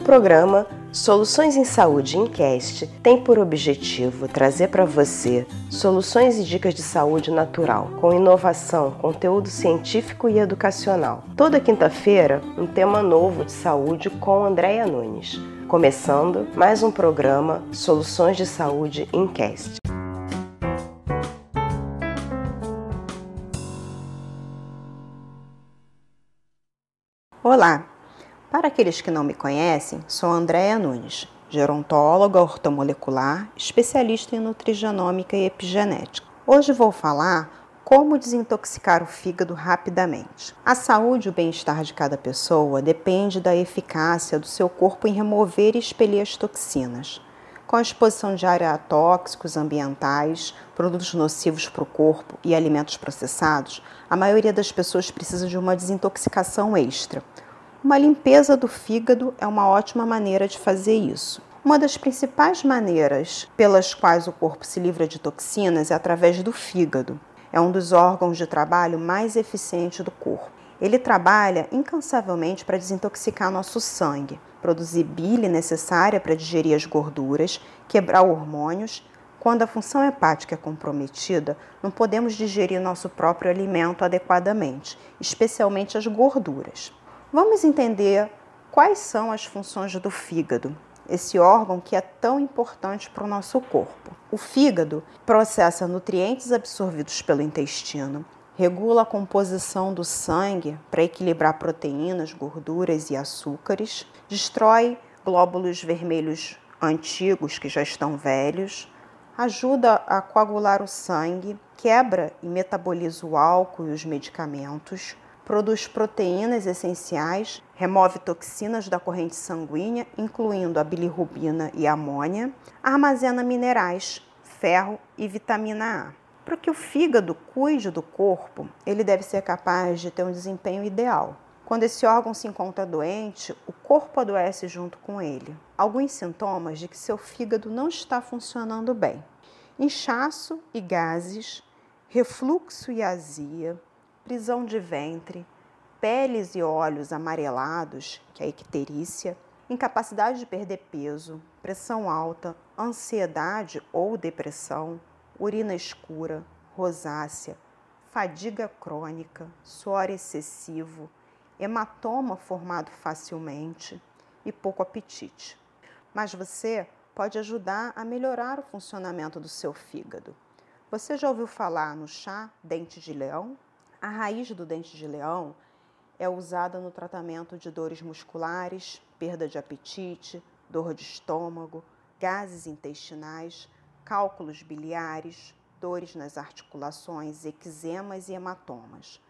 programa Soluções em Saúde Incast tem por objetivo trazer para você soluções e dicas de saúde natural, com inovação, conteúdo científico e educacional. Toda quinta-feira, um tema novo de saúde com Andréia Nunes. Começando mais um programa Soluções de Saúde Incast. Olá! Para aqueles que não me conhecem, sou Andréa Nunes, gerontóloga ortomolecular, especialista em nutrigenômica e epigenética. Hoje vou falar como desintoxicar o fígado rapidamente. A saúde e o bem-estar de cada pessoa depende da eficácia do seu corpo em remover e expelir as toxinas. Com a exposição diária a tóxicos ambientais, produtos nocivos para o corpo e alimentos processados, a maioria das pessoas precisa de uma desintoxicação extra uma limpeza do fígado é uma ótima maneira de fazer isso. Uma das principais maneiras pelas quais o corpo se livra de toxinas é através do fígado. É um dos órgãos de trabalho mais eficientes do corpo. Ele trabalha incansavelmente para desintoxicar nosso sangue, produzir bile necessária para digerir as gorduras, quebrar hormônios. Quando a função hepática é comprometida, não podemos digerir nosso próprio alimento adequadamente, especialmente as gorduras. Vamos entender quais são as funções do fígado, esse órgão que é tão importante para o nosso corpo. O fígado processa nutrientes absorvidos pelo intestino, regula a composição do sangue para equilibrar proteínas, gorduras e açúcares, destrói glóbulos vermelhos antigos que já estão velhos, ajuda a coagular o sangue, quebra e metaboliza o álcool e os medicamentos, produz proteínas essenciais, remove toxinas da corrente sanguínea, incluindo a bilirrubina e a amônia, armazena minerais, ferro e vitamina A. Para que o fígado cuide do corpo, ele deve ser capaz de ter um desempenho ideal. Quando esse órgão se encontra doente, o corpo adoece junto com ele. Alguns sintomas de que seu fígado não está funcionando bem: inchaço e gases, refluxo e azia, prisão de ventre, peles e olhos amarelados, que é a icterícia, incapacidade de perder peso, pressão alta, ansiedade ou depressão, urina escura, rosácea, fadiga crônica, suor excessivo, hematoma formado facilmente e pouco apetite. Mas você pode ajudar a melhorar o funcionamento do seu fígado. Você já ouviu falar no chá dente de leão? A raiz do dente de leão é usada no tratamento de dores musculares, perda de apetite, dor de estômago, gases intestinais, cálculos biliares, dores nas articulações, eczemas e hematomas.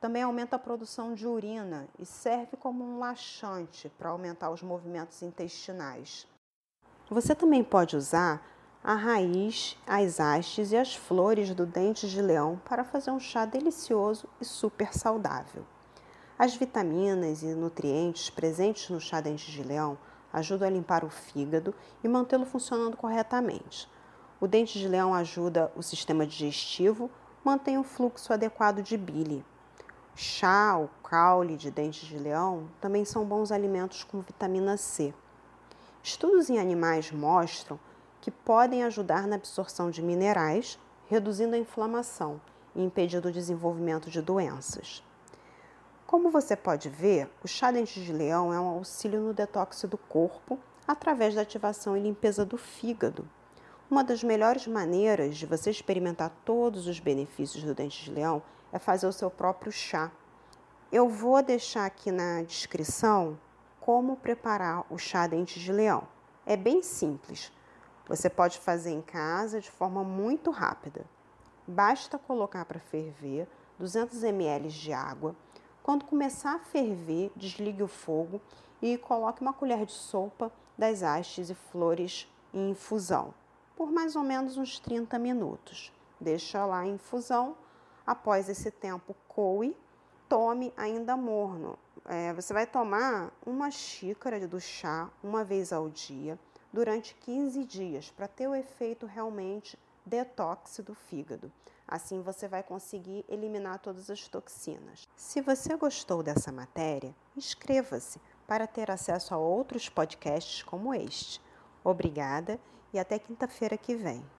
Também aumenta a produção de urina e serve como um laxante para aumentar os movimentos intestinais. Você também pode usar a raiz, as hastes e as flores do dente de leão para fazer um chá delicioso e super saudável. As vitaminas e nutrientes presentes no chá dente de leão ajudam a limpar o fígado e mantê-lo funcionando corretamente. O dente de leão ajuda o sistema digestivo, mantém o fluxo adequado de bile. Chá ou caule de dente de leão também são bons alimentos com vitamina C. Estudos em animais mostram que podem ajudar na absorção de minerais, reduzindo a inflamação e impedindo o desenvolvimento de doenças. Como você pode ver, o chá dente de leão é um auxílio no detox do corpo através da ativação e limpeza do fígado. Uma das melhores maneiras de você experimentar todos os benefícios do dente de leão é fazer o seu próprio chá. Eu vou deixar aqui na descrição como preparar o chá dente de leão. É bem simples. Você pode fazer em casa de forma muito rápida. Basta colocar para ferver 200 ml de água. Quando começar a ferver, desligue o fogo e coloque uma colher de sopa das hastes e flores em infusão por mais ou menos uns 30 minutos. Deixa lá em infusão. Após esse tempo, coe. Tome ainda morno. É, você vai tomar uma xícara do chá uma vez ao dia durante 15 dias para ter o efeito realmente detox do fígado. Assim você vai conseguir eliminar todas as toxinas. Se você gostou dessa matéria, inscreva-se para ter acesso a outros podcasts como este. Obrigada e até quinta-feira que vem.